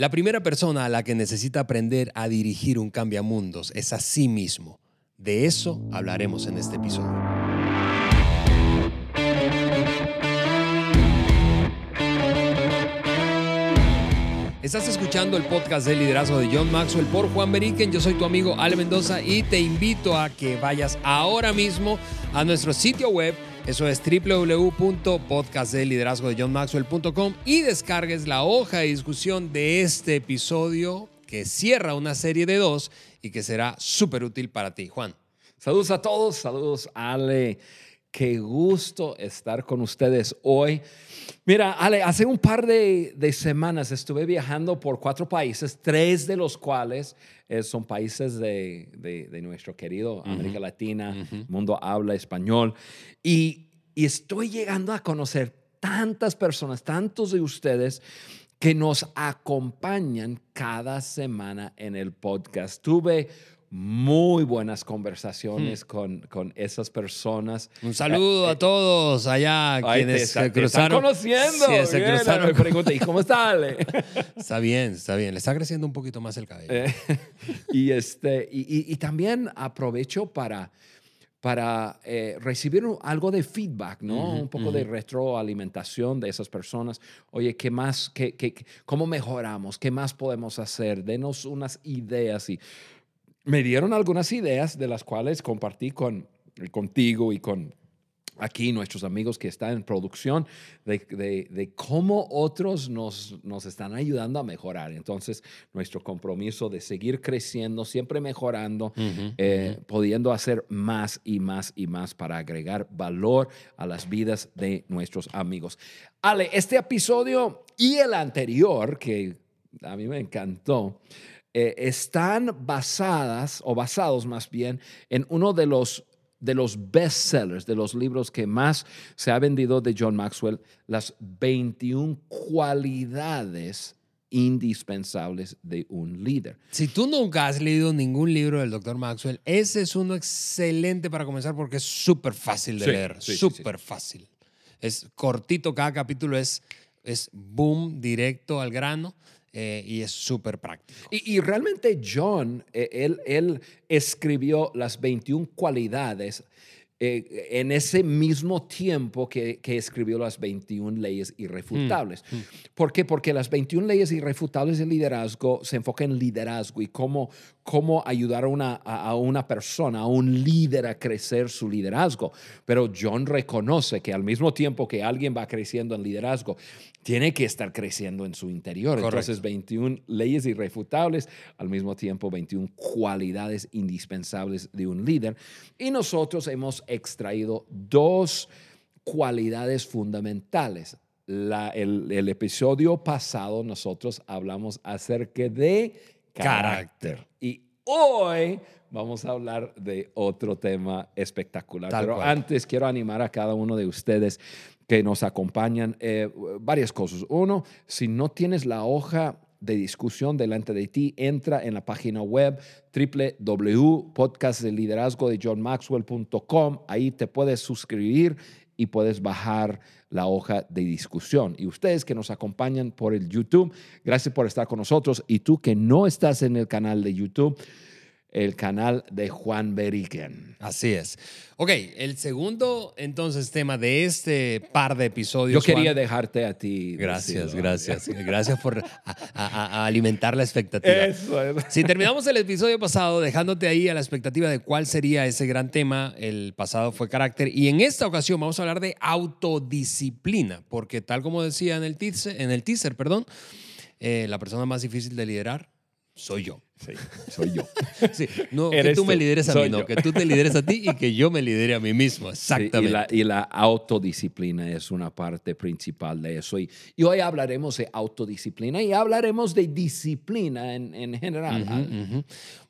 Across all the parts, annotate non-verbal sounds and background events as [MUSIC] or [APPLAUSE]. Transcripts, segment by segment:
La primera persona a la que necesita aprender a dirigir un cambiamundos es a sí mismo. De eso hablaremos en este episodio. Estás escuchando el podcast de liderazgo de John Maxwell por Juan Beriken. Yo soy tu amigo Ale Mendoza y te invito a que vayas ahora mismo a nuestro sitio web. Eso es www.podcastdeliderazgodejohnmaxwell.com y descargues la hoja de discusión de este episodio que cierra una serie de dos y que será súper útil para ti. Juan. Saludos a todos, saludos Ale. Qué gusto estar con ustedes hoy. Mira, Ale, hace un par de, semanas estuve viajando por cuatro países, tres de los cuales eh, son países de, nuestro querido América Latina, mundo habla español. Y, y estoy llegando a conocer tantas personas, tantos de ustedes que nos acompañan cada semana en el podcast. Tuve muy buenas conversaciones hmm. con, con, esas personas. Un saludo a eh, todos allá quienes se cruzaron. conociendo. Sí, se cruzaron. [LAUGHS] Me pregunté, ¿y cómo está Ale? [LAUGHS] está bien, está bien. Le está creciendo un poquito más el cabello. Eh, [LAUGHS] y, este, y, y, también aprovecho para, para eh, recibir algo de feedback, ¿no? un poco de retroalimentación de esas personas. Oye, ¿qué más? Qué, qué, ¿Cómo mejoramos? ¿Qué más podemos hacer? Denos unas ideas y me dieron algunas ideas de las cuales compartí con, contigo y con aquí nuestros amigos que están en producción de, cómo otros nos, nos, están ayudando a mejorar. Entonces, nuestro compromiso de seguir creciendo, siempre mejorando, eh, pudiendo hacer más y más y más para agregar valor a las vidas de nuestros amigos. Ale, este episodio y el anterior, que a mí me encantó, eh, están basadas, o basados más bien, en uno de los, de los bestsellers, de los libros que más se ha vendido de John Maxwell, las 21 cualidades indispensables de un líder. Si tú nunca has leído ningún libro del Dr. Maxwell, ese es uno excelente para comenzar porque es súper fácil de leer, súper fácil. Es cortito, cada capítulo es, es boom, directo al grano. Eh, y es súper práctico. Y, realmente John, eh, él, él escribió las 21 cualidades eh, en ese mismo tiempo que, que, escribió las 21 leyes irrefutables. Mm, mm. ¿Por qué? Porque las 21 leyes irrefutables de liderazgo se enfocan en liderazgo y cómo, cómo ayudar a una, a una persona, a un líder a crecer su liderazgo. Pero John reconoce que al mismo tiempo que alguien va creciendo en liderazgo, tiene que estar creciendo en su interior. Entonces, 21 leyes irrefutables, al mismo tiempo 21 cualidades indispensables de un líder. Y nosotros hemos extraído dos cualidades fundamentales. el, episodio pasado nosotros hablamos acerca de carácter. Y hoy vamos a hablar de otro tema espectacular. Pero antes quiero animar a cada uno de ustedes que nos acompañan eh, varias cosas. Uno, si no tienes la hoja de discusión delante de ti, entra en la página web www.podcastdeliderazgodejohnmaxwell.com. Ahí te puedes suscribir y puedes bajar la hoja de discusión. Y ustedes que nos acompañan por el YouTube, gracias por estar con nosotros. Y tú que no estás en el canal de YouTube, el canal de Juan Beriken. Así es. Ok, el segundo entonces tema de este par de episodios. Yo quería dejarte a ti. Gracias, gracias. Gracias por alimentar la expectativa. Si terminamos el episodio pasado dejándote ahí a la expectativa de cuál sería ese gran tema, el pasado fue carácter. Y en esta ocasión vamos a hablar de autodisciplina, porque tal como decía en el teaser, en el teaser perdón, eh, la persona más difícil de liderar soy yo. Sí, soy yo. [LAUGHS] Sí, no que tú, me lideres a mí, no, que tú te lideres a ti y que yo me lidere a mí mismo. [LAUGHS] Exactamente. y, la, autodisciplina es una parte principal de eso. Y, hoy hablaremos de autodisciplina y hablaremos de disciplina en, general.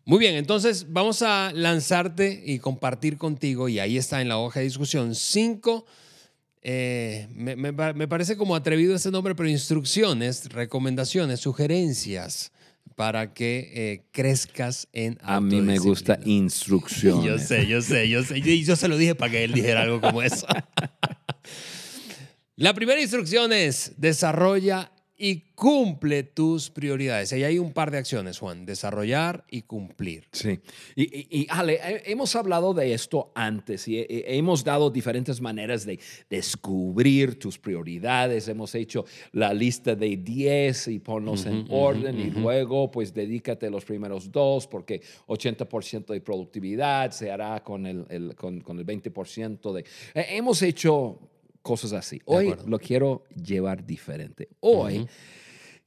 Muy bien, entonces vamos a lanzarte y compartir contigo, y ahí está en la hoja de discusión, cinco. Eh, me, me parece como atrevido ese nombre, pero instrucciones, recomendaciones, sugerencias para que eh, crezcas en A mí me gusta instrucción. [LAUGHS] Yo sé, yo sé, yo sé. Y yo se lo dije para que él dijera algo como eso. [LAUGHS] La primera instrucción es desarrolla y cumple tus prioridades. Ahí hay un par de acciones, Juan, desarrollar y cumplir. Sí. Y, Ale, hemos hablado de esto antes y hemos dado diferentes maneras de descubrir tus prioridades. Hemos hecho la lista de 10 y ponlos en orden y luego pues dedícate los primeros dos porque 80% de productividad se hará con el, con, con el 20% de... hemos hecho cosas así. Hoy lo quiero llevar diferente. Hoy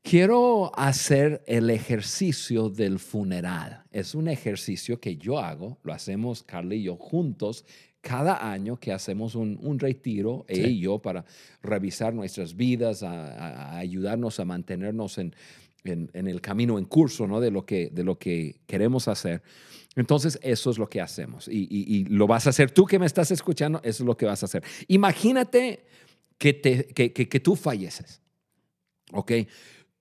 quiero hacer el ejercicio del funeral. Es un ejercicio que yo hago, lo hacemos Carly y yo juntos cada año que hacemos un, retiro, ella y yo, para revisar nuestras vidas, a, ayudarnos a mantenernos en, en, el camino en curso ¿no? de, lo que, de lo que queremos hacer. Entonces, eso es lo que hacemos. Y, lo vas a hacer tú que me estás escuchando, eso es lo que vas a hacer. Imagínate que, te, que, que, tú falleces, ¿ok?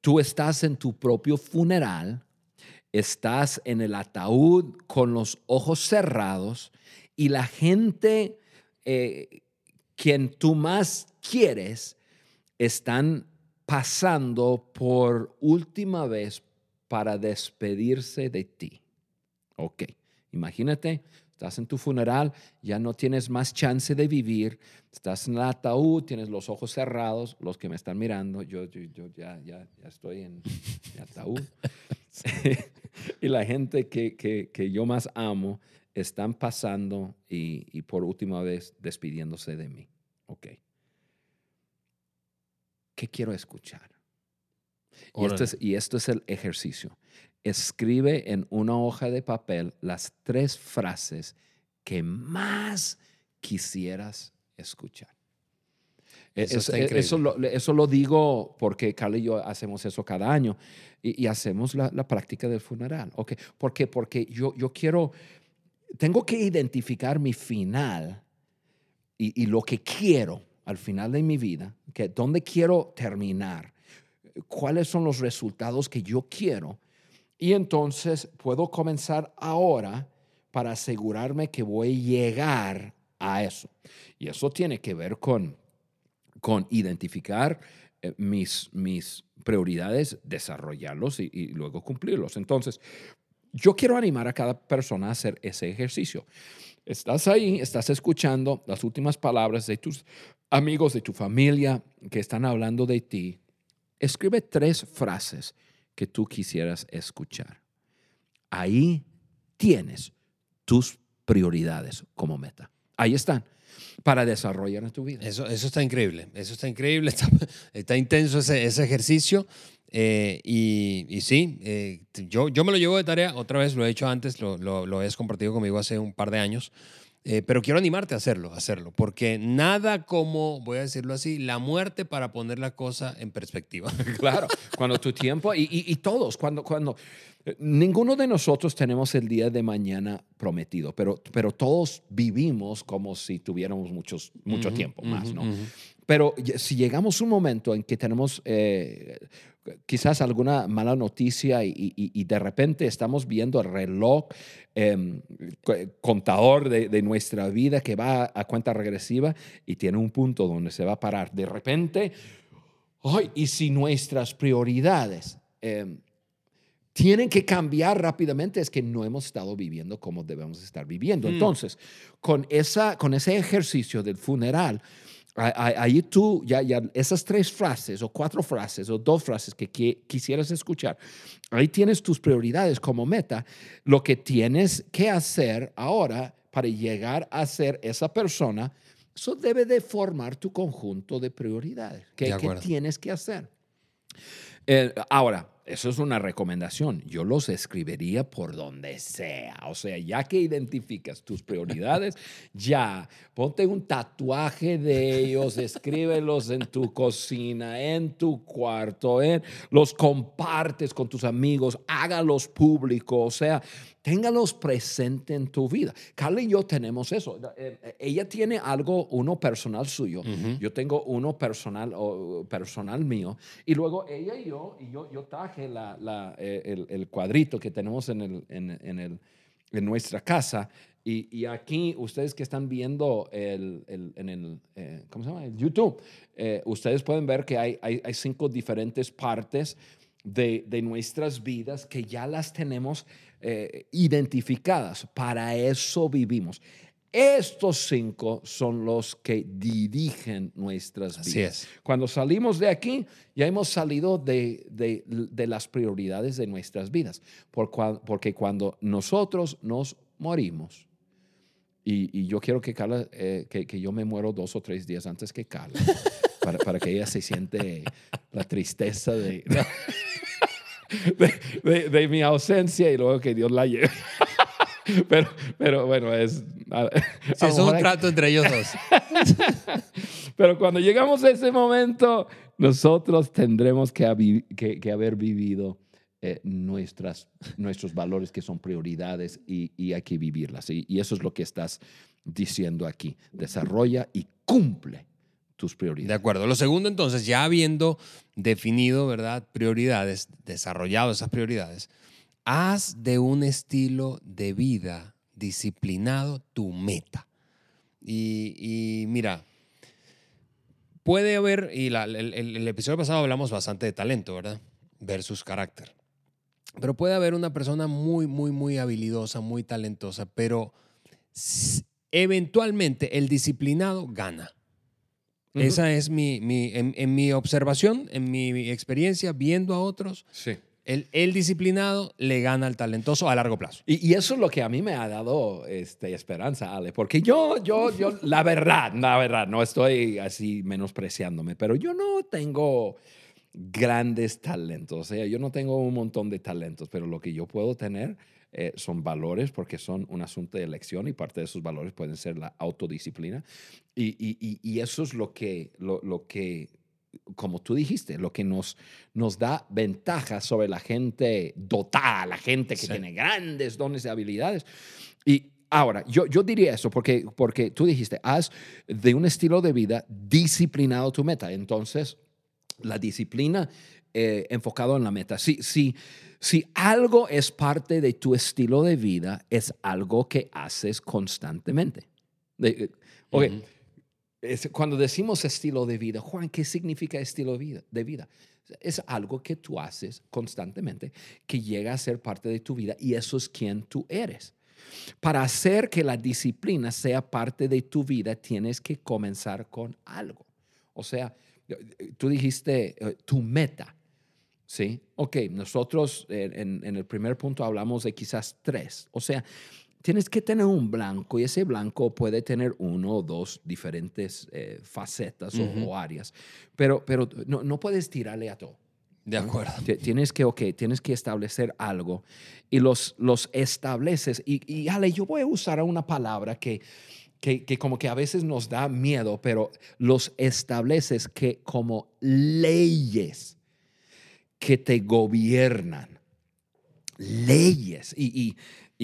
Tú estás en tu propio funeral, estás en el ataúd con los ojos cerrados y la gente eh, quien tú más quieres están pasando por última vez para despedirse de ti. Ok, imagínate, estás en tu funeral, ya no tienes más chance de vivir, estás en el ataúd, tienes los ojos cerrados, los que me están mirando, yo, yo, ya, ya, ya, estoy en el ataúd. [LAUGHS] y la gente que, que, que, yo más amo están pasando y, y por última vez despidiéndose de mí. Ok. ¿Qué quiero escuchar? Y esto, es, y esto, es, el ejercicio escribe en una hoja de papel las tres frases que más quisieras escuchar. E, eso, lo, digo porque Carla y yo hacemos eso cada año y, hacemos la, práctica del funeral. Okay. ¿Por qué? Porque yo, yo quiero, tengo que identificar mi final y, y, lo que quiero al final de mi vida, que dónde quiero terminar, cuáles son los resultados que yo quiero y entonces puedo comenzar ahora para asegurarme que voy a llegar a eso. Y eso tiene que ver con, con identificar eh, mis, mis prioridades, desarrollarlos y, y luego cumplirlos. Entonces, yo quiero animar a cada persona a hacer ese ejercicio. Estás ahí, estás escuchando las últimas palabras de tus amigos, de tu familia que están hablando de ti. Escribe tres frases que tú quisieras escuchar. Ahí tienes tus prioridades como meta. Ahí están para desarrollar tu vida. Eso, eso está increíble, eso está increíble, [LAUGHS] está, intenso ese, ese ejercicio. Eh, y, y, sí, eh, yo, yo me lo llevo de tarea, otra vez lo he hecho antes, lo, lo, lo has compartido conmigo hace un par de años. Eh, pero quiero animarte a hacerlo, a hacerlo, porque nada como, voy a decirlo así, la muerte para poner la cosa en perspectiva. Claro, cuando tu [LAUGHS] tiempo, y, y, todos, cuando, cuando, ninguno de nosotros tenemos el día de mañana prometido, pero, pero todos vivimos como si tuviéramos muchos, mucho tiempo más, ¿no? Pero si llegamos a un momento en que tenemos eh, quizás alguna mala noticia y, de repente estamos viendo el reloj em, contador de, nuestra vida que va a cuenta regresiva y tiene un punto donde se va a parar. De repente, ay, y si nuestras prioridades em, tienen que cambiar rápidamente, es que no hemos estado viviendo como debemos estar viviendo. Mm. Entonces, con, esa, con ese ejercicio del funeral, Ahí tú, ya, ya esas tres frases o cuatro frases o dos frases que, quisieras escuchar, ahí tienes tus prioridades como meta, lo que tienes que hacer ahora para llegar a ser esa persona, eso debe de formar tu conjunto de prioridades. ¿Qué, tienes que hacer? Eh, ahora, eso es una recomendación. Yo los escribiría por donde sea. O sea, ya que identificas tus prioridades, [LAUGHS] ya ponte un tatuaje de ellos, escríbelos en tu cocina, en tu cuarto, los compartes con tus amigos, hágalos públicos. O sea, téngalos presente en tu vida. Carla y yo tenemos eso. Eh, eh, ella tiene algo, uno personal suyo. Yo tengo uno personal, personal mío. Y luego ella y yo, y yo, yo traje la, la, eh, el, el, cuadrito que tenemos en, el, en, en, el, en nuestra casa Y, aquí, ustedes que están viendo el, en el, eh, ¿cómo se llama? el YouTube, eh, ustedes pueden ver que hay, hay, hay cinco diferentes partes de, de, nuestras vidas que ya las tenemos eh, identificadas. Para eso vivimos. Estos cinco son los que dirigen nuestras vidas. Cuando salimos de aquí, ya hemos salido de, de, las prioridades de nuestras vidas. porque cuando nosotros nos morimos, y, yo quiero que Carla, eh, que, que, yo me muero dos o tres días antes que Carla, [LAUGHS] para, para que ella se siente la tristeza [LAUGHS] de, de, de, mi ausencia y luego que Dios la lleve. [LAUGHS] Pero, pero bueno, es... [LAUGHS] es un trato entre ellos dos. [LAUGHS] pero cuando llegamos a ese momento, nosotros tendremos que, que, que haber vivido eh, nuestras, nuestros valores que son prioridades y, y hay que vivirlas. Y, y, eso es lo que estás diciendo aquí. Desarrolla y cumple tus prioridades. De acuerdo. Lo segundo, entonces, ya habiendo definido, ¿verdad? Prioridades, desarrollado esas prioridades, haz de un estilo de vida disciplinado tu meta. Y, y mira, puede haber, y el, el episodio pasado hablamos bastante de talento, ¿verdad? Versus carácter. Pero puede haber una persona muy, muy, muy habilidosa, muy talentosa, pero eventualmente el disciplinado gana. Esa es mi, mi en, mi observación, en mi experiencia, viendo a otros. Sí. El, disciplinado le gana al talentoso a largo plazo. Y, y, eso es lo que a mí me ha dado este, esperanza, Ale, porque yo, yo, yo, la verdad, la verdad, no estoy así menospreciándome, pero yo no tengo grandes talentos. O sea, yo no tengo un montón de talentos, pero lo que yo puedo tener eh, son valores porque son un asunto de elección y parte de esos valores pueden ser la autodisciplina. Y, y, y eso es lo que, lo, lo, que, como tú dijiste, lo que nos, nos da ventaja sobre la gente dotada, la gente que tiene grandes dones y habilidades. Y, Ahora, yo, yo diría eso porque, porque tú dijiste, haz de un estilo de vida disciplinado tu meta. Entonces, la disciplina eh, enfocado en la meta. Si, si, si algo es parte de tu estilo de vida, es algo que haces constantemente. Eh, cuando decimos estilo de vida, Juan, ¿qué significa estilo de vida? Es algo que tú haces constantemente, que llega a ser parte de tu vida y eso es quien tú eres. Para hacer que la disciplina sea parte de tu vida, tienes que comenzar con algo. O sea, tú dijiste eh, tu meta, ¿sí? Ok, nosotros en, el primer punto hablamos de quizás tres. O sea, tienes que tener un blanco y ese blanco puede tener uno o dos diferentes eh, facetas o, áreas, pero, pero no, no puedes tirarle a todo. De acuerdo. Tienes que, ok, tienes que establecer algo y los, los estableces. Y, y Ale, yo voy a usar una palabra que que, como que a veces nos da miedo, pero los estableces que como leyes que te gobiernan. Leyes. Y,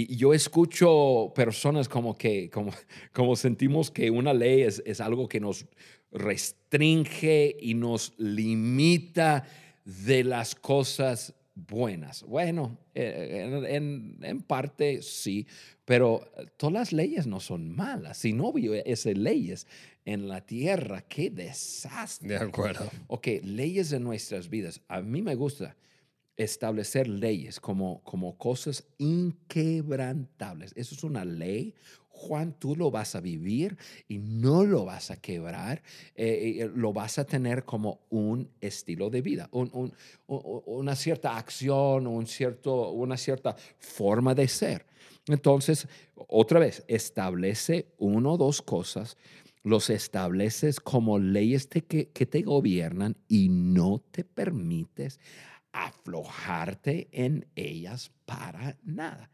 yo escucho personas como que, como, [LAUGHS] como sentimos que una ley es, es algo que nos restringe y nos limita de las cosas buenas. Bueno, eh, en, en, parte sí, pero todas las leyes no son malas. Si no hubiese leyes en la tierra, qué desastre. De acuerdo. Ok, leyes en nuestras vidas. A mí me gusta establecer leyes como, como cosas inquebrantables. Eso es una ley, Juan, tú lo vas a vivir y no lo vas a quebrar, eh, eh, lo vas a tener como un estilo de vida, una cierta acción, un cierto, una cierta forma de ser. Entonces, otra vez, establece uno o dos cosas, los estableces como leyes que, que te gobiernan y no te permites aflojarte en ellas para nada.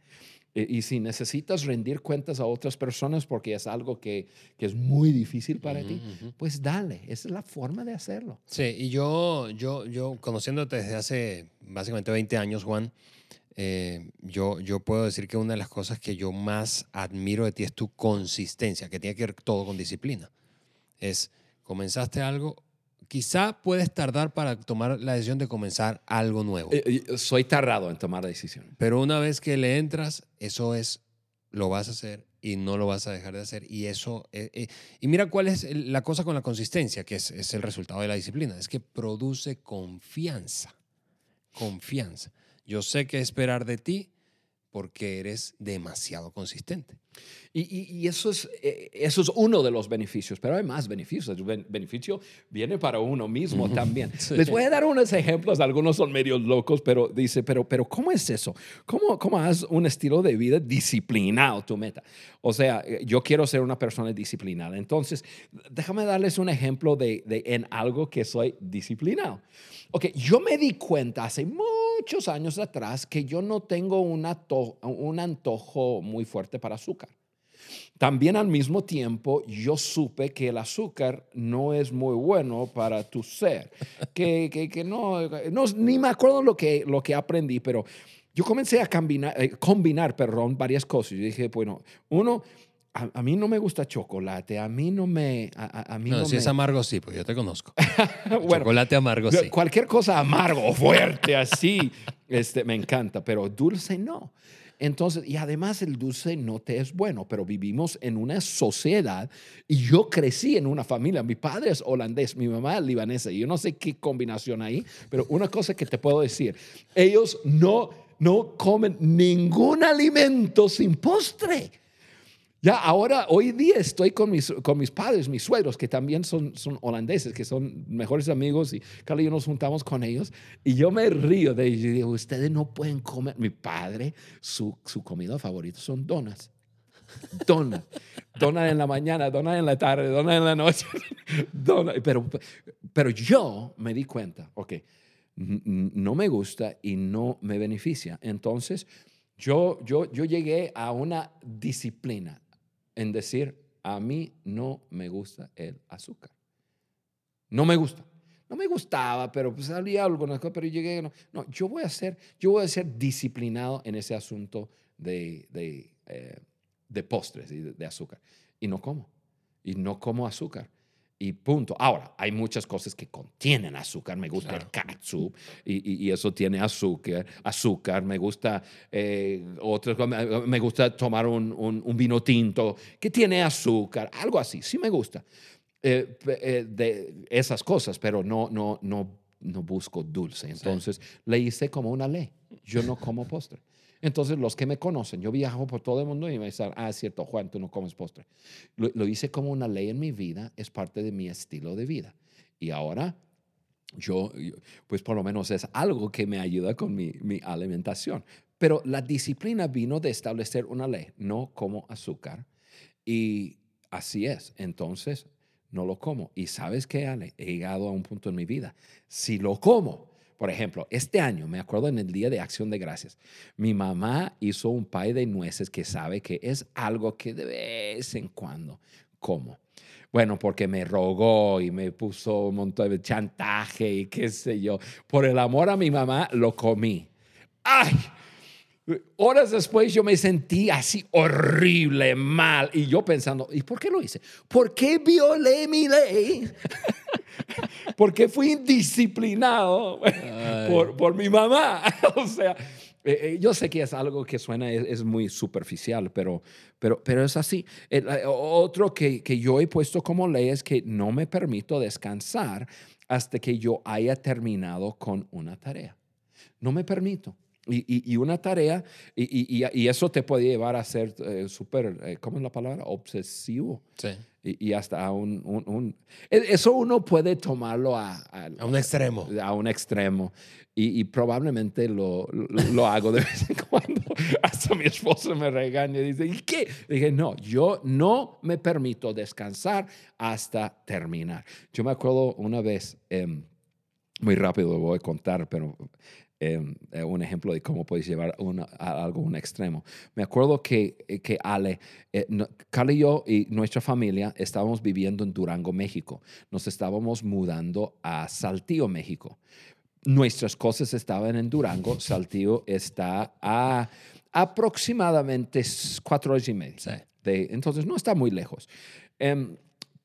Y, si necesitas rendir cuentas a otras personas porque es algo que, que es muy difícil para ti, pues dale, esa es la forma de hacerlo. Sí, y yo, yo, yo conociéndote desde hace básicamente 20 años, Juan, eh, yo, yo puedo decir que una de las cosas que yo más admiro de ti es tu consistencia, que tiene que ver todo con disciplina. Es, comenzaste algo, quizá puedes tardar para tomar la decisión de comenzar algo nuevo. Eh, eh, soy tardado en tomar decisiones. Pero una vez que le entras, eso es, lo vas a hacer y no lo vas a dejar de hacer. Y eso, eh, eh, y mira cuál es la cosa con la consistencia, que es, es el resultado de la disciplina, es que produce confianza, confianza. Yo sé que esperar de ti porque eres demasiado consistente. Y, eso, es, eh, eso es uno de los beneficios, pero hay más beneficios. El beneficio viene para uno mismo también. [LAUGHS] Les voy a dar unos ejemplos, algunos son medios locos, pero dice, pero, pero ¿cómo es eso? ¿Cómo, ¿Cómo has un estilo de vida disciplinado, tu meta? O sea, eh, yo quiero ser una persona disciplinada. Entonces, déjame darles un ejemplo de, de en algo que soy disciplinado. Ok, yo me di cuenta hace muchos años atrás que yo no tengo un, antojo muy fuerte para azúcar. También al mismo tiempo yo supe que el azúcar no es muy bueno para tu ser, que, que, no, no, ni me acuerdo lo que, lo que aprendí, pero yo comencé a combinar, eh, combinar perdón, varias cosas. Yo dije, bueno, uno, a, mí no me gusta chocolate, a mí no me... A, mí no, si es amargo sí, pues yo te conozco. [LAUGHS] chocolate amargo sí. Cualquier cosa amargo, [LAUGHS] fuerte, así, este, me encanta, pero dulce no. Entonces, y además el dulce no te es bueno, pero vivimos en una sociedad y yo crecí en una familia. Mi padre es holandés, mi mamá es libanesa. Y yo no sé qué combinación hay, pero una cosa que te puedo decir, ellos no, no comen ningún alimento sin postre. Ya ahora, hoy día estoy con mis, con mis padres, mis suegros, que también son, son holandeses, que son mejores amigos, y cada día nos juntamos con ellos, y yo me río de ellos y digo, ustedes no pueden comer. Mi padre, su, su comida favorita son donas. Donas. Donas en la mañana, donas en la tarde, donas en la noche. [LAUGHS] Donas. Pero, pero yo me di cuenta, ok, no me gusta y no me beneficia. Entonces, yo, yo, yo llegué a una disciplina en decir, a mí no me gusta el azúcar. No me gusta. No me gustaba, pero pues salía algunas cosas, pero llegué, no, no, yo voy a ser, yo voy a ser disciplinado en ese asunto de, de, eh, de postres y de azúcar. Y no como. Y no como azúcar y punto. Ahora, hay muchas cosas que contienen azúcar. Me gusta el catsup y, y, eso tiene azúcar. Azúcar. Me gusta eh, Me gusta tomar un, un, vino tinto que tiene azúcar. Algo así. Sí me gusta eh, eh, de esas cosas, pero no, no, no, no busco dulce. Entonces le hice como una ley. Yo no como postre. Entonces, los que me conocen, yo viajo por todo el mundo y me dicen, ah, es cierto, Juan, tú no comes postre. Lo, hice como una ley en mi vida, es parte de mi estilo de vida. Y ahora, yo, pues por lo menos es algo que me ayuda con mi, mi alimentación. Pero la disciplina vino de establecer una ley, no como azúcar. Y así es. Entonces, no lo como. Y sabes qué, Ale, he llegado a un punto en mi vida. Si lo como, por ejemplo, este año, me acuerdo en el Día de Acción de Gracias, mi mamá hizo un pay de nueces que sabe que es algo que de vez en cuando como. Bueno, porque me rogó y me puso un montón de chantaje y qué sé yo. Por el amor a mi mamá, lo comí. ¡Ay! Horas después yo me sentí así horrible, mal. Y yo pensando, ¿y por qué lo hice? ¿Por qué violé mi ley? [LAUGHS] [LAUGHS] porque fui indisciplinado por, por, mi mamá. [LAUGHS] o sea, eh, eh, yo sé que es algo que suena, es, muy superficial, pero, pero, pero es así. otro que, que yo he puesto como ley es que no me permito descansar hasta que yo haya terminado con una tarea. No me permito. Y, y, una tarea, y, y, eso te puede llevar a ser eh, súper, ¿cómo es la palabra? Obsesivo. Sí y, hasta un, un, e, Eso uno puede tomarlo a, a, un extremo. A un extremo. Y, y probablemente lo, lo, hago de [LAUGHS] vez en cuando. Hasta mi esposo me regaña y dice, ¿y qué? dije, no, yo no me permito descansar hasta terminar. Yo me acuerdo una vez, em, muy rápido lo voy a contar, pero eh, un ejemplo de cómo puedes llevar algo a un extremo. Me acuerdo que, eh, que Ale, eh, y yo y nuestra familia estábamos viviendo en Durango, México. Nos estábamos mudando a Saltillo, México. Nuestras cosas estaban en Durango. Saltillo está a aproximadamente cuatro horas y media. entonces no está muy lejos. Em,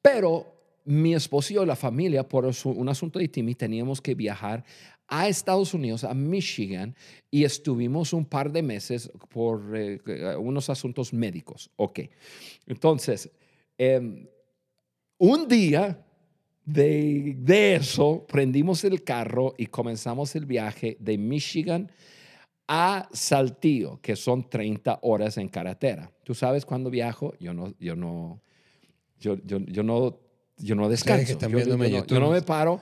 pero mi esposo y la familia, por un asunto de Timmy, teníamos que viajar a Estados Unidos, a Michigan, y estuvimos un par de meses por eh, unos asuntos médicos. Ok. Entonces, em, un día de, de, eso, prendimos el carro y comenzamos el viaje de Michigan a Saltillo, que son 30 horas en carretera. ¿Tú sabes cuándo viajo? Yo no, yo no, yo, yo, yo no yo no descanso. yo, no, me paro.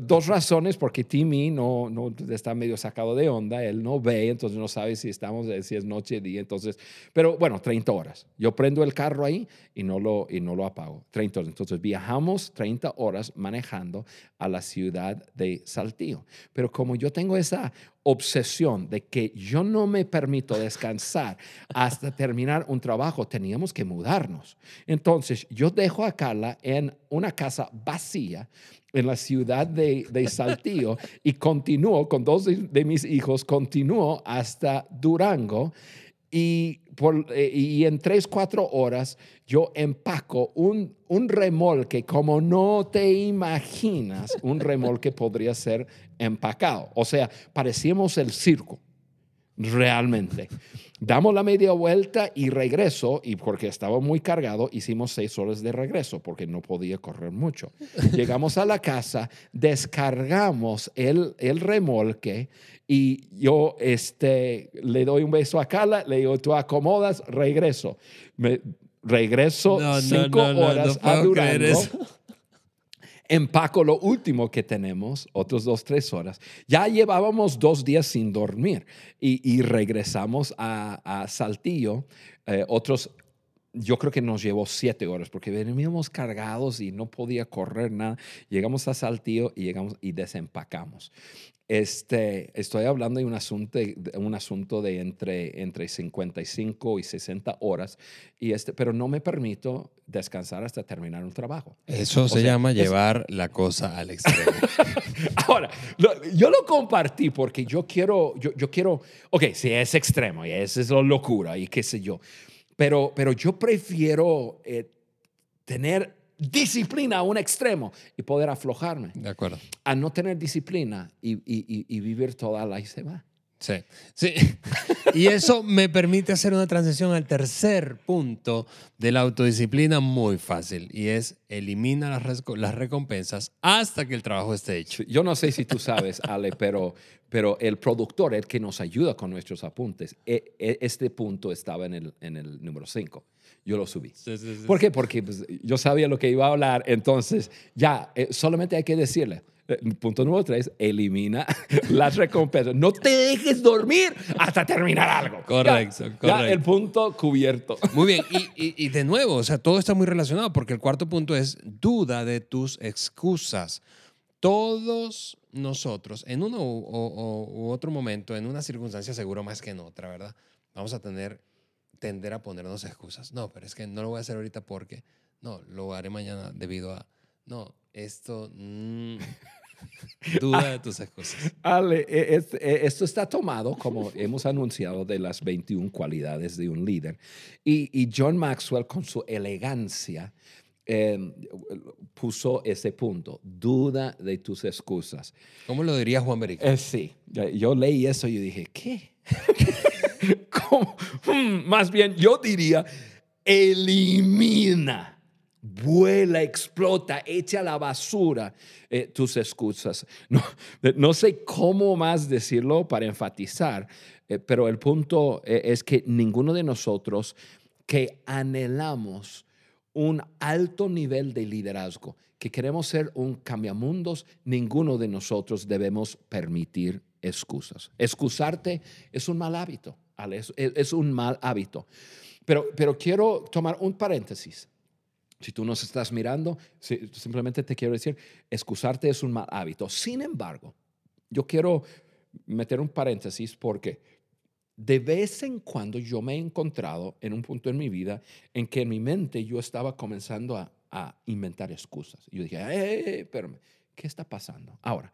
Dos razones, porque Timmy no, no está medio sacado de onda, él no ve, entonces no sabe si estamos, si es noche, día, entonces, pero bueno, 30 horas. Yo prendo el carro ahí y no lo, y no lo apago. 30 horas. Entonces viajamos 30 horas manejando a la ciudad de Saltillo. Pero como yo tengo esa obsesión de que yo no me permito descansar hasta terminar un trabajo, teníamos que mudarnos. Entonces, yo dejo a Carla en una casa vacía en la ciudad de, de Saltillo y continúo con dos de, mis hijos, continúo hasta Durango eh, y en tres, cuatro horas yo empaco un, un remolque como no te imaginas, un remolque podría ser empacado. O sea, parecíamos el circo, realmente. Damos la media vuelta y regreso, y porque estaba muy cargado, hicimos seis horas de regreso, porque no podía correr mucho. [LAUGHS] Llegamos a la casa, descargamos el, el remolque y yo este, le doy un beso a Carla, le digo, tú acomodas, regreso. Me, regreso cinco horas a Durango empaco lo último que tenemos, otros dos, tres horas. Ya llevábamos dos días sin dormir y, regresamos a, Saltillo, eh, otros yo creo que nos llevó siete horas porque veníamos cargados y no podía correr nada. Llegamos a Saltillo y llegamos y desempacamos. Este, estoy hablando de un asunto, un asunto de entre, entre 55 y 60 horas, y este, pero no me permito descansar hasta terminar un trabajo. Eso se llama llevar la cosa al extremo. [LAUGHS] Ahora, yo lo compartí porque yo quiero, yo, yo quiero, ok, si es extremo y esa es la locura y qué sé yo, pero, pero yo prefiero eh, tener disciplina a un extremo y poder aflojarme. De acuerdo. A no tener disciplina y, y, y vivir toda la y se va. Sí, sí. [LAUGHS] Y eso me permite hacer una transición al tercer punto de la autodisciplina muy fácil y es elimina las, las recompensas hasta que el trabajo esté hecho. Yo no sé si tú sabes, Ale, pero, pero el productor, el que nos ayuda con nuestros apuntes, e, e, este punto estaba en el, en el número 5 yo lo subí. ¿Por qué? Porque pues, yo sabía lo que iba a hablar, entonces ya, eh, solamente hay que decirle. Eh, punto número tres, elimina [LAUGHS] las recompensas. No te dejes dormir hasta terminar algo. Correcto, correcto. el punto cubierto. Muy bien, y, y, de nuevo, o sea, todo está muy relacionado porque el cuarto punto es duda de tus excusas. Todos nosotros, en uno u otro momento, en una circunstancia seguro más que en otra, ¿verdad? Vamos a tener tender a ponernos excusas. No, pero es que no lo voy a hacer ahorita porque, no, lo haré mañana debido a, no, esto, mm, [LAUGHS] duda de tus excusas. Ale, e, e, esto está tomado, como hemos anunciado, de las 21 cualidades de un líder. Y, John Maxwell, con su elegancia, em, puso ese punto, duda de tus excusas. ¿Cómo lo diría Juan Beric? Eh, sí, yo leí eso y dije, ¿qué? [LAUGHS] Hmm, más bien, yo diría, elimina, vuela, explota, echa a la basura eh, tus excusas. [LAUGHS] No, no, sé cómo más decirlo para enfatizar, eh, pero el punto eh, es que ninguno de nosotros que anhelamos un alto nivel de liderazgo, que queremos ser un cambiamundos, ninguno de nosotros debemos permitir excusas. Excusarte es un mal hábito, es, un mal hábito. Pero, pero quiero tomar un paréntesis. Si tú nos estás mirando, simplemente te quiero decir, excusarte es un mal hábito. Sin embargo, yo quiero meter un paréntesis porque de vez en cuando yo me he encontrado en un punto en mi vida en que en mi mente yo estaba comenzando a, inventar excusas. Y yo dije, eh, espérame, ¿qué está pasando? Ahora,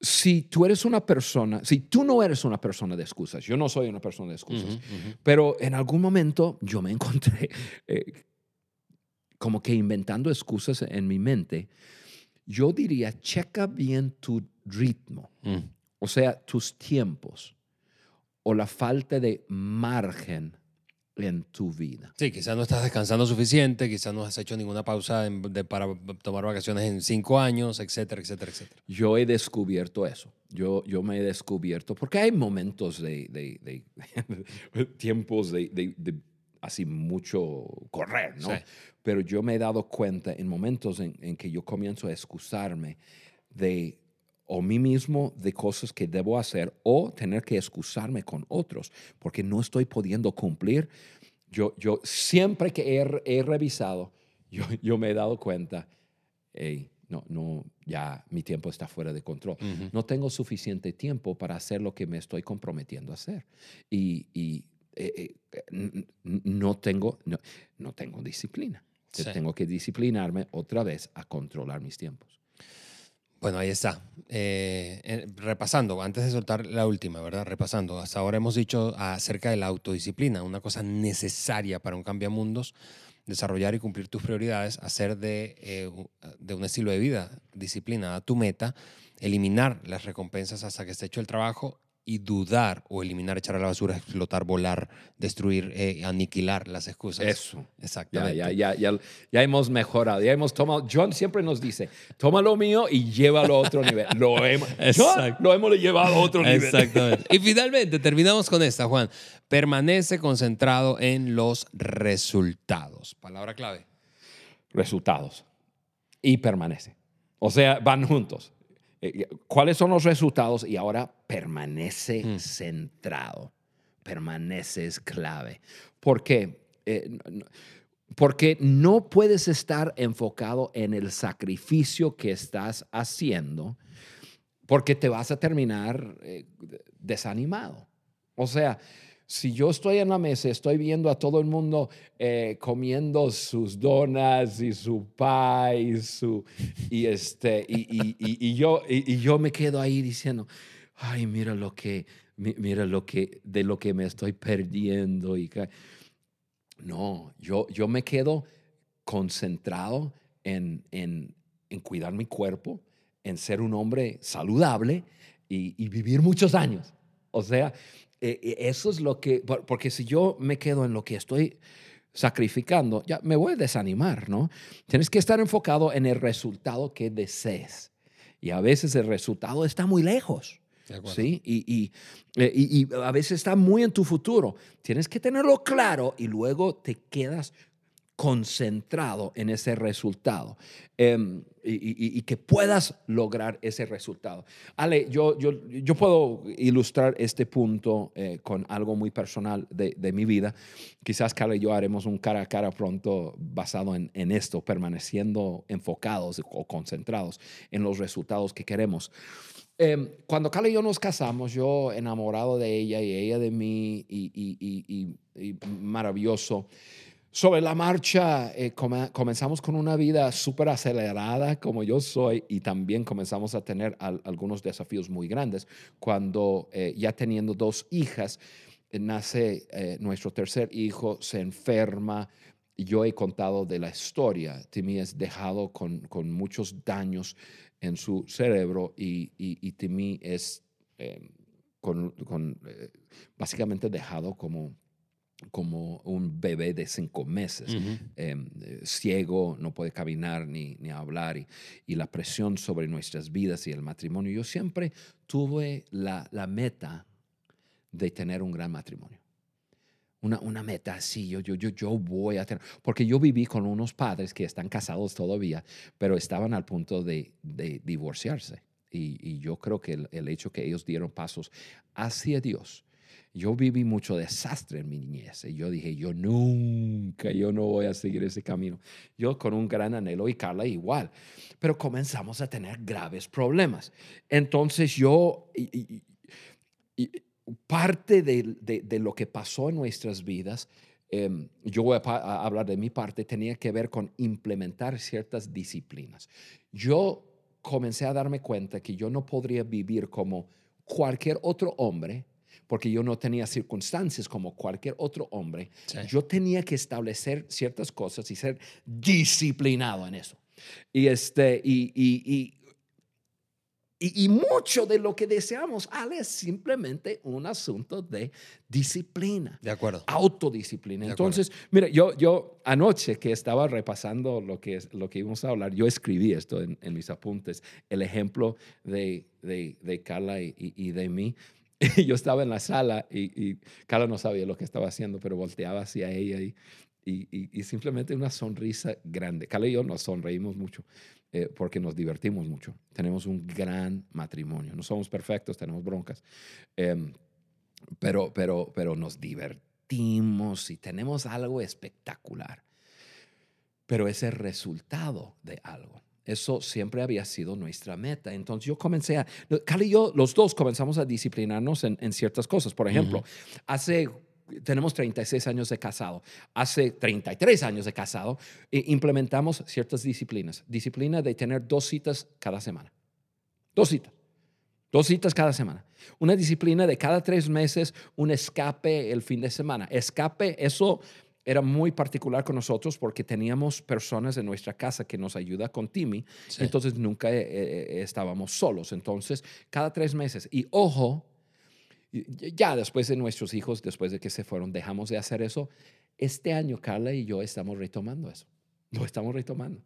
si tú eres una persona, si tú no eres una persona de excusas, yo no soy una persona de excusas, pero en algún momento yo me encontré eh, como que inventando excusas en mi mente yo diría, checa bien tu ritmo, Mm. o sea, tus tiempos o la falta de margen en tu vida. Sí, quizás no estás descansando suficiente, quizás no has hecho ninguna pausa en- de- para tomar vacaciones en cinco años, etcétera, etcétera, etcétera. Yo he descubierto eso. Yo, yo me he descubierto, porque hay momentos de, de- de- [LAUGHS] tiempos de así mucho correr, ¿no? Sí. Pero yo me he dado cuenta en momentos en, en que yo comienzo a excusarme de o mí mismo de cosas que debo hacer o tener que excusarme con otros porque no estoy pudiendo cumplir. Yo, yo siempre que he, he revisado, [LAUGHS] yo, yo me he dado cuenta, hey, no, no, ya mi tiempo está fuera de control. Ujú. No tengo suficiente tiempo para hacer lo que me estoy comprometiendo a hacer. Y, y, eh, eh, n- no, tengo, no, no tengo disciplina. Sí. Tengo que disciplinarme otra vez a controlar mis tiempos. Bueno, ahí está. Eh, eh, repasando, antes de soltar la última, ¿verdad? Repasando, hasta ahora hemos dicho acerca de la autodisciplina, una cosa necesaria para un cambiamundos, desarrollar y cumplir tus prioridades, hacer de, eh, de un estilo de vida disciplinada tu meta, eliminar las recompensas hasta que esté hecho el trabajo y dudar o eliminar, echar a la basura, explotar, volar, destruir, eh, aniquilar las excusas. Eso. Exactamente. ya, ya, ya, ya hemos mejorado, ya hemos tomado. John siempre nos dice: toma lo mío y llévalo a otro nivel. Lo hemos, John, lo hemos llevado a otro nivel. Exactamente. Y finalmente, terminamos con esta, Juan. Permanece concentrado en los resultados. Palabra clave. Resultados. Y permanece. O sea, van juntos. Eh, ¿Cuáles son los resultados? Y ahora permanece Mm. centrado. Permanece es clave. ¿Por qué? Eh, porque no puedes estar enfocado en el sacrificio que estás haciendo porque te vas a terminar eh, desanimado. O sea, si yo estoy en la mesa, estoy viendo a todo el mundo eh, comiendo sus donas y su pie y, su, y, este, y, y- y- yo, y, yo me quedo ahí diciendo, ay, mira lo que, mi- mira lo que, de lo que me estoy perdiendo. Y ca-". no, yo, yo me quedo concentrado en, en, en cuidar mi cuerpo, en ser un hombre saludable y, vivir muchos años. O sea, eso es lo que, por- porque si yo me quedo en lo que estoy sacrificando, ya me voy a desanimar, ¿no? Tienes que estar enfocado en el resultado que desees. Y a veces el resultado está muy lejos. ¿sí? Y, y, eh, y- y a veces está muy en tu futuro. Tienes que tenerlo claro y luego te quedas concentrado en ese resultado em, y, y- y que puedas lograr ese resultado. Ale, yo, yo, yo puedo ilustrar este punto eh, con algo muy personal de, de mi vida. Quizás Carla y yo haremos un cara a cara pronto basado en, en esto, permaneciendo enfocados o concentrados en los resultados que queremos. Em, cuando Carla y yo nos casamos, yo enamorado de ella y ella de mí y- y maravilloso. Sobre la marcha eh, come- comenzamos con una vida súper acelerada como yo soy y también comenzamos a tener al- algunos desafíos muy grandes. Cuando eh, ya teniendo dos hijas, eh, nace eh, nuestro tercer hijo, se enferma. Yo he contado de la historia. Timmy es dejado con, con muchos daños en su cerebro y, y, es con, básicamente dejado como, como un bebé de cinco meses, eh, eh, ciego, no puede caminar ni, ni hablar y, y la presión sobre nuestras vidas y el matrimonio. Yo siempre tuve la, la meta de tener un gran matrimonio. Una, una meta así, yo, yo, yo, yo voy a tener, porque yo viví con unos padres que están casados todavía, pero estaban al punto de, de divorciarse. Y, y yo creo que el, el hecho que ellos dieron pasos hacia Dios, yo viví mucho desastre en mi niñez y yo dije, yo nunca, yo no voy a seguir ese camino. Yo con un gran anhelo y Carla igual, pero comenzamos a tener graves problemas. Entonces yo, parte de, de- lo que pasó en nuestras vidas, em, yo voy a hablar de mi parte, tenía que ver con implementar ciertas disciplinas. Yo comencé a darme cuenta que yo no podría vivir como cualquier otro hombre, porque yo no tenía circunstancias como cualquier otro hombre. Sí. Yo tenía que establecer ciertas cosas y ser disciplinado en eso. Y, este, y, y, y, mucho de lo que deseamos, Ale, es simplemente un asunto de disciplina. De acuerdo. Autodisciplina. Entonces, mira, yo, yo anoche que estaba repasando lo que, lo que íbamos a hablar, yo escribí esto en, mis apuntes, el ejemplo de, de, de Carla y, y, de mí. [LAUGHS] yo estaba en la sala y, y, no sabía lo que estaba haciendo, pero volteaba hacia ella y, y, simplemente una sonrisa grande. Carla y yo nos sonreímos mucho. Eh, porque nos divertimos mucho. Tenemos un gran matrimonio. No somos perfectos, tenemos broncas, em, pero, pero, pero nos divertimos y tenemos algo espectacular. Pero es el resultado de algo. Eso siempre había sido nuestra meta. Entonces yo comencé a, Carla y yo, los dos comenzamos a disciplinarnos en, en ciertas cosas. Por ejemplo, hace tenemos 36 años de casado. Hace 33 años de casado e implementamos ciertas disciplinas. Disciplina de tener dos citas cada semana. Dos citas. Dos citas cada semana. Una disciplina de cada tres meses, un escape el fin de semana. Escape, eso era muy particular con nosotros porque teníamos personas en nuestra casa que nos ayuda con Timmy. Entonces nunca eh, eh, estábamos solos. Entonces, cada tres meses. Y ojo, ya después de nuestros hijos, después de que se fueron, dejamos de hacer eso. Este año Carla y yo estamos retomando eso. Lo estamos retomando.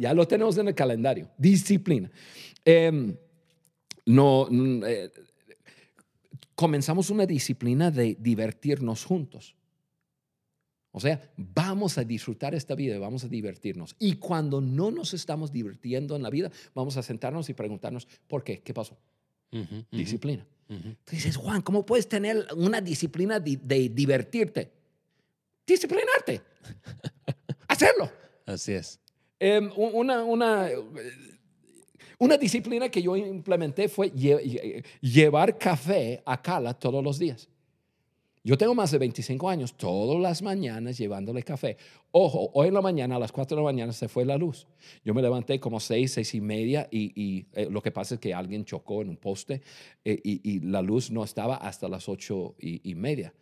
Ya lo tenemos en el calendario. Disciplina. Em, no, eh, comenzamos una disciplina de divertirnos juntos. O sea, vamos a disfrutar esta vida, vamos a divertirnos. Y cuando no nos estamos divirtiendo en la vida, vamos a sentarnos y preguntarnos, ¿por qué? ¿Qué pasó? Disciplina. Tú dices, Juan, ¿cómo puedes tener una disciplina de, divertirte? Disciplinarte. [LAUGHS] Hacerlo. Así es. Em, una, una, una disciplina que yo implementé fue llevar café a Cala todos los días. Yo tengo más de 25 años, todas las mañanas llevándole café. Ojo, hoy en la mañana, a las 4 de la mañana, se fue la luz. Yo me levanté como 6, 6 y media y, eh, lo que pasa es que alguien chocó en un poste eh, y, la luz no estaba hasta las 8 y media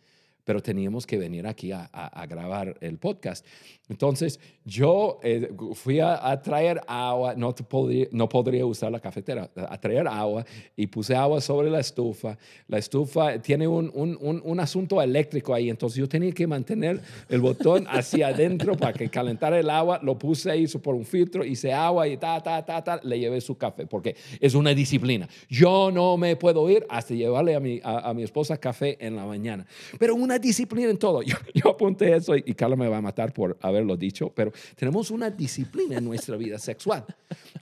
pero teníamos que venir aquí a, grabar el podcast. Entonces, yo eh, fui a, traer agua, no, podría, no podría usar la cafetera, a traer agua y puse agua sobre la estufa. La estufa tiene un, un, un, asunto eléctrico ahí, entonces yo tenía que mantener el botón hacia adentro para que calentara el agua. Lo puse ahí por un filtro, hice agua y ta, ta, ta, ta, le llevé su café, porque es una disciplina. Yo no me puedo ir hasta llevarle a mi, a, mi esposa café en la mañana. Pero una disciplina en todo. [LAUGHS] Yo, yo apunté eso y, Carla me va a matar por haberlo dicho, pero tenemos una disciplina en nuestra vida sexual.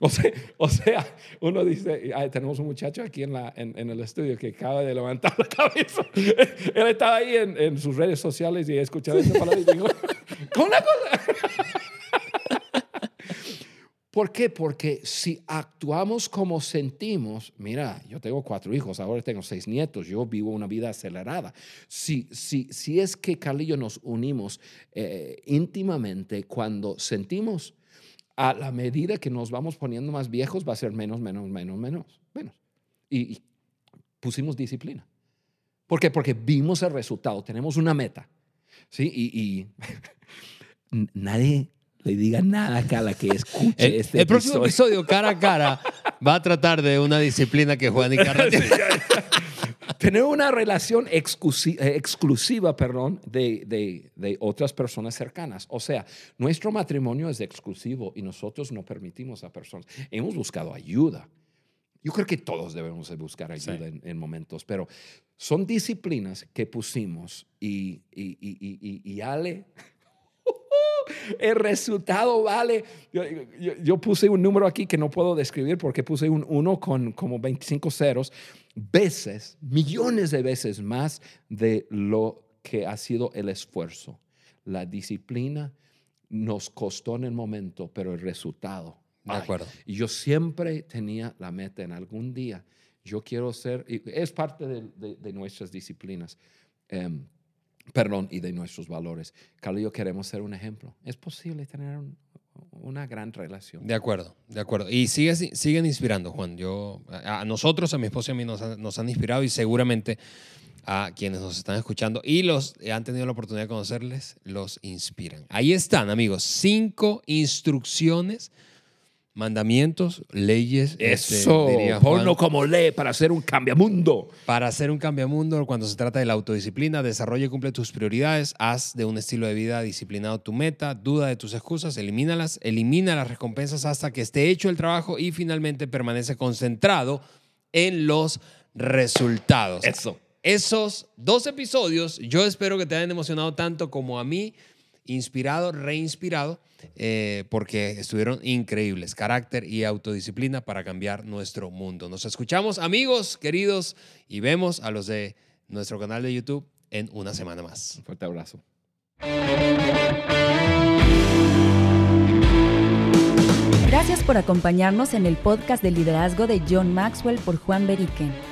O sea, uno dice, tenemos un muchacho aquí en, la, en, el estudio que acaba de levantar la cabeza. [LAUGHS] Él estaba ahí en, sus redes sociales y escuchaba esa palabra y dijo, [LAUGHS] con una cosa. ¿Por qué? Porque si actuamos como sentimos, mira, yo tengo cuatro hijos, ahora tengo seis nietos, yo vivo una vida acelerada. Si, si, si es que Carlillo nos unimos eh, íntimamente cuando sentimos, a la medida que nos vamos poniendo más viejos va a ser menos, menos, menos, menos, menos. Y, pusimos disciplina. ¿Por qué? Porque vimos el resultado, tenemos una meta. ¿sí? Y, y [LAUGHS] nadie le diga nada a la que escuche el, este el próximo episodio, cara a cara, va a tratar de una disciplina que Juan y Carla [LAUGHS] tienen. Tener una relación eh, exclusiva, perdón, de, de, de, otras personas cercanas. O sea, nuestro matrimonio es exclusivo y nosotros no permitimos a personas. Hemos buscado ayuda. Yo creo que todos debemos buscar ayuda en, en, momentos, pero son disciplinas que pusimos y, y, y, y Ale [LAUGHS] el resultado vale. Yo, puse un número aquí que no puedo describir porque puse un 1 con como 25 ceros, veces, millones de veces más de lo que ha sido el esfuerzo. La disciplina nos costó en el momento, pero el resultado. De acuerdo. y yo siempre tenía la meta en algún día. Yo quiero ser, es parte de, nuestras disciplinas. Em, perdón, y de nuestros valores. Carlos y yo queremos ser un ejemplo. Es posible tener una gran relación. De acuerdo, de acuerdo. Y sigue, siguen inspirando, Juan. Yo, a nosotros, a mi esposa y a mí nos, nos han inspirado y seguramente a quienes nos están escuchando y los han tenido la oportunidad de conocerles, los inspiran. Ahí están, amigos, cinco instrucciones mandamientos, leyes. Este, Eso, ponlo como ley para hacer un cambiamundo. Para hacer un cambiamundo, cuando se trata de la autodisciplina, desarrolla y cumple tus prioridades, haz de un estilo de vida disciplinado tu meta, duda de tus excusas, elimínalas, elimina las recompensas hasta que esté hecho el trabajo y finalmente permanece concentrado en los resultados. Eso. Esos dos episodios, yo espero que te hayan emocionado tanto como a mí, inspirado, reinspirado eh, porque estuvieron increíbles. Carácter y autodisciplina para cambiar nuestro mundo. Nos escuchamos, amigos, queridos, y vemos a los de nuestro canal de YouTube en una semana más. Un fuerte abrazo. Gracias por acompañarnos en el podcast de liderazgo de John Maxwell por Juan Beriken.